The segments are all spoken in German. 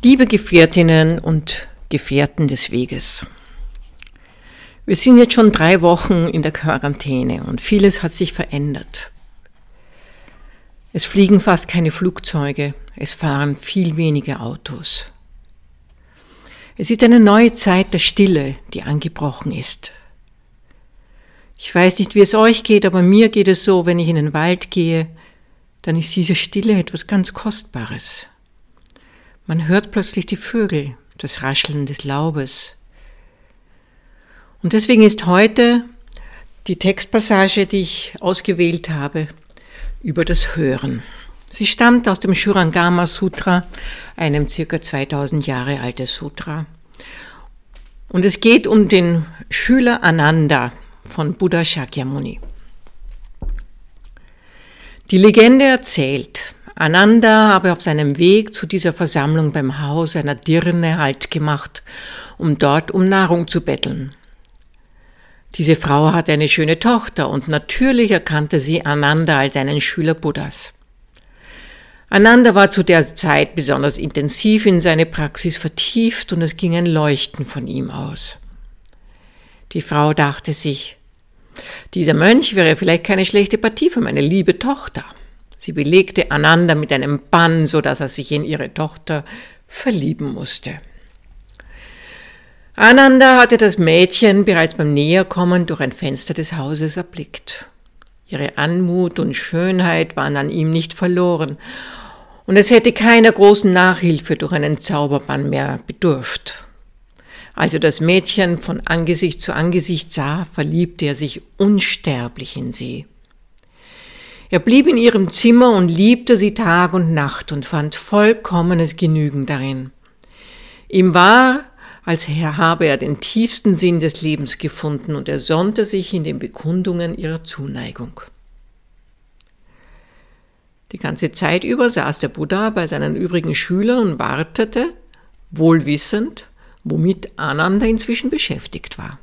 Liebe Gefährtinnen und Gefährten des Weges. Wir sind jetzt schon drei Wochen in der Quarantäne und vieles hat sich verändert. Es fliegen fast keine Flugzeuge, es fahren viel weniger Autos. Es ist eine neue Zeit der Stille, die angebrochen ist. Ich weiß nicht, wie es euch geht, aber mir geht es so, wenn ich in den Wald gehe, dann ist diese Stille etwas ganz Kostbares. Man hört plötzlich die Vögel, das Rascheln des Laubes. Und deswegen ist heute die Textpassage, die ich ausgewählt habe, über das Hören. Sie stammt aus dem Shurangama Sutra, einem circa 2000 Jahre alten Sutra. Und es geht um den Schüler Ananda von Buddha Shakyamuni. Die Legende erzählt, Ananda habe auf seinem Weg zu dieser Versammlung beim Haus einer Dirne Halt gemacht, um dort um Nahrung zu betteln. Diese Frau hatte eine schöne Tochter und natürlich erkannte sie Ananda als einen Schüler Buddhas. Ananda war zu der Zeit besonders intensiv in seine Praxis vertieft und es ging ein Leuchten von ihm aus. Die Frau dachte sich, dieser Mönch wäre vielleicht keine schlechte Partie für meine liebe Tochter. Sie belegte Ananda mit einem Bann, so dass er sich in ihre Tochter verlieben musste. Ananda hatte das Mädchen bereits beim Näherkommen durch ein Fenster des Hauses erblickt. Ihre Anmut und Schönheit waren an ihm nicht verloren, und es hätte keiner großen Nachhilfe durch einen Zauberbann mehr bedurft. Als er das Mädchen von Angesicht zu Angesicht sah, verliebte er sich unsterblich in sie. Er blieb in ihrem Zimmer und liebte sie Tag und Nacht und fand vollkommenes Genügen darin. Ihm war, als habe er den tiefsten Sinn des Lebens gefunden und er sonnte sich in den Bekundungen ihrer Zuneigung. Die ganze Zeit über saß der Buddha bei seinen übrigen Schülern und wartete, wohlwissend, womit Ananda inzwischen beschäftigt war.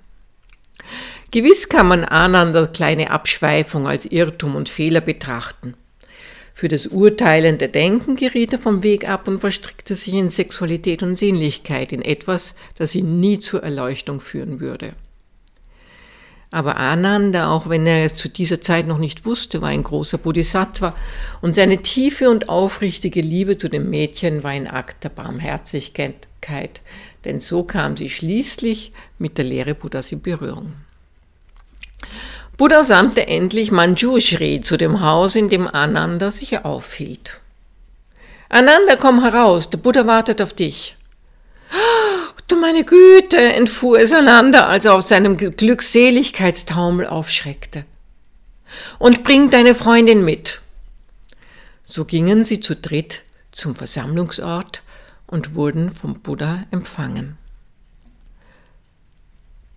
Gewiss kann man Ananda kleine Abschweifung als Irrtum und Fehler betrachten. Für das urteilende Denken geriet er vom Weg ab und verstrickte sich in Sexualität und Sinnlichkeit, in etwas, das ihn nie zur Erleuchtung führen würde. Aber Ananda, auch wenn er es zu dieser Zeit noch nicht wusste, war ein großer Bodhisattva und seine tiefe und aufrichtige Liebe zu dem Mädchen war ein Akt der Barmherzigkeit, denn so kam sie schließlich mit der Lehre Buddhas in Berührung. Buddha sandte endlich Manjushri zu dem Haus, in dem Ananda sich aufhielt. Ananda, komm heraus, der Buddha wartet auf dich. Du meine Güte, entfuhr es Ananda, als er auf seinem Glückseligkeitstaumel aufschreckte. Und bring deine Freundin mit. So gingen sie zu dritt zum Versammlungsort und wurden vom Buddha empfangen.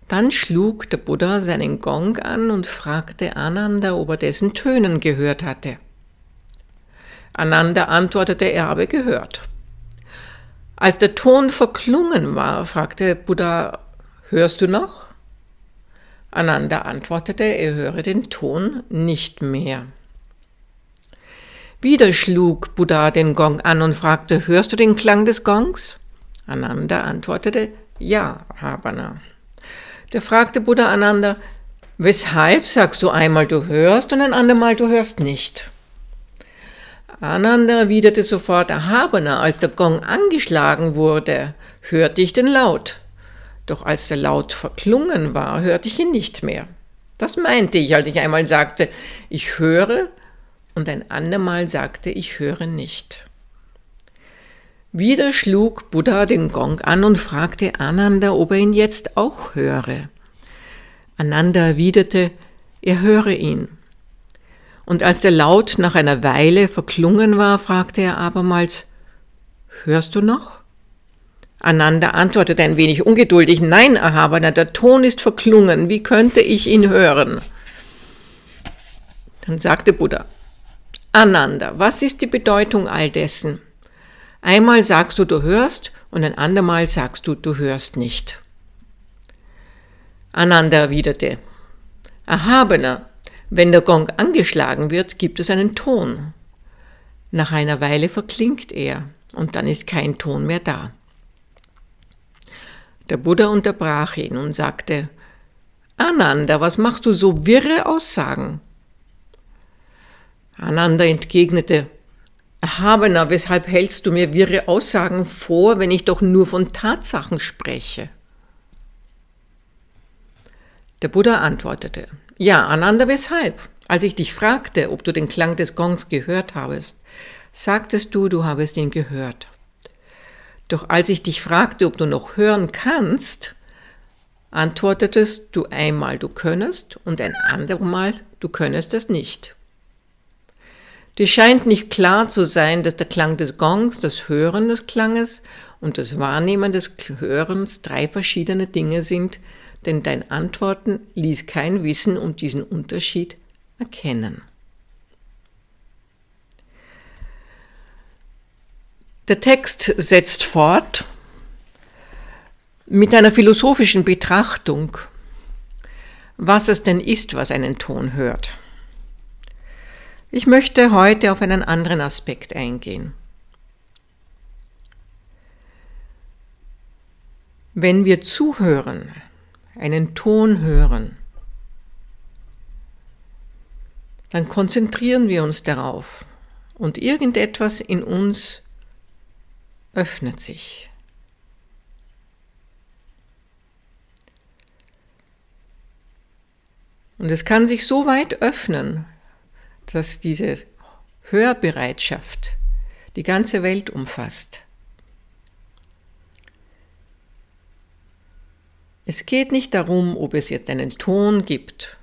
Dann schlug der Buddha seinen Gong an und fragte Ananda, ob er dessen Tönen gehört hatte. Ananda antwortete, er habe gehört. Als der Ton verklungen war, fragte Buddha, hörst du noch? Ananda antwortete, er höre den Ton nicht mehr. Wieder schlug Buddha den Gong an und fragte, hörst du den Klang des Gongs? Ananda antwortete, ja, Habana. Da fragte Buddha Ananda, weshalb sagst du einmal du hörst und ein andermal du hörst nicht? Ananda erwiderte sofort erhabener, als der Gong angeschlagen wurde, hörte ich den Laut. Doch als der Laut verklungen war, hörte ich ihn nicht mehr. Das meinte ich, als ich einmal sagte, ich höre und ein andermal sagte, ich höre nicht. Wieder schlug Buddha den Gong an und fragte Ananda, ob er ihn jetzt auch höre. Ananda erwiderte, er höre ihn. Und als der Laut nach einer Weile verklungen war, fragte er abermals, Hörst du noch? Ananda antwortete ein wenig ungeduldig, Nein, Erhabener, der Ton ist verklungen, wie könnte ich ihn hören? Dann sagte Buddha, Ananda, was ist die Bedeutung all dessen? Einmal sagst du, du hörst, und ein andermal sagst du, du hörst nicht. Ananda erwiderte, Erhabener, wenn der Gong angeschlagen wird, gibt es einen Ton. Nach einer Weile verklingt er. und dann ist kein Ton mehr da. Der Buddha unterbrach ihn und sagte, Ananda, was machst du so wirre Aussagen? Ananda entgegnete, Erhabener, weshalb hältst du mir wirre Aussagen vor, wenn ich doch nur von Tatsachen spreche? Der Buddha antwortete, ja, Ananda, weshalb? Als ich dich fragte, ob du den Klang des Gongs gehört habest, sagtest du, du habest ihn gehört. Doch als ich dich fragte, ob du noch hören kannst, antwortetest du einmal, du könntest und ein andermal, du könntest es nicht. Dir scheint nicht klar zu sein, dass der Klang des Gongs, das Hören des Klanges und das Wahrnehmen des Hörens drei verschiedene Dinge sind, denn dein Antworten ließ kein Wissen um diesen Unterschied erkennen. Der Text setzt fort mit einer philosophischen Betrachtung, was es denn ist, was einen Ton hört. Ich möchte heute auf einen anderen Aspekt eingehen. Wenn wir zuhören, einen Ton hören, dann konzentrieren wir uns darauf und irgendetwas in uns öffnet sich. Und es kann sich so weit öffnen, dass diese Hörbereitschaft die ganze Welt umfasst. Es geht nicht darum, ob es jetzt einen Ton gibt,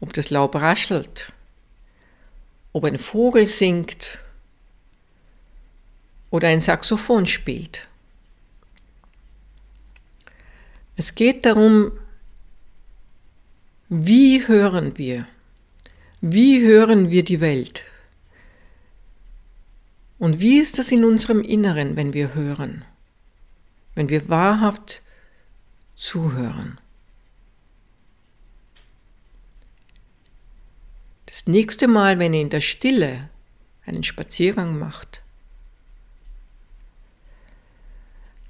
ob das Laub raschelt, ob ein Vogel singt oder ein Saxophon spielt. Es geht darum, wie hören wir? Wie hören wir die Welt? Und wie ist das in unserem Inneren, wenn wir hören? Wenn wir wahrhaft zuhören? Das nächste Mal, wenn ihr in der Stille einen Spaziergang macht,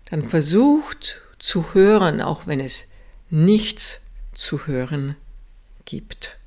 dann versucht zu hören, auch wenn es nichts zu hören gibt.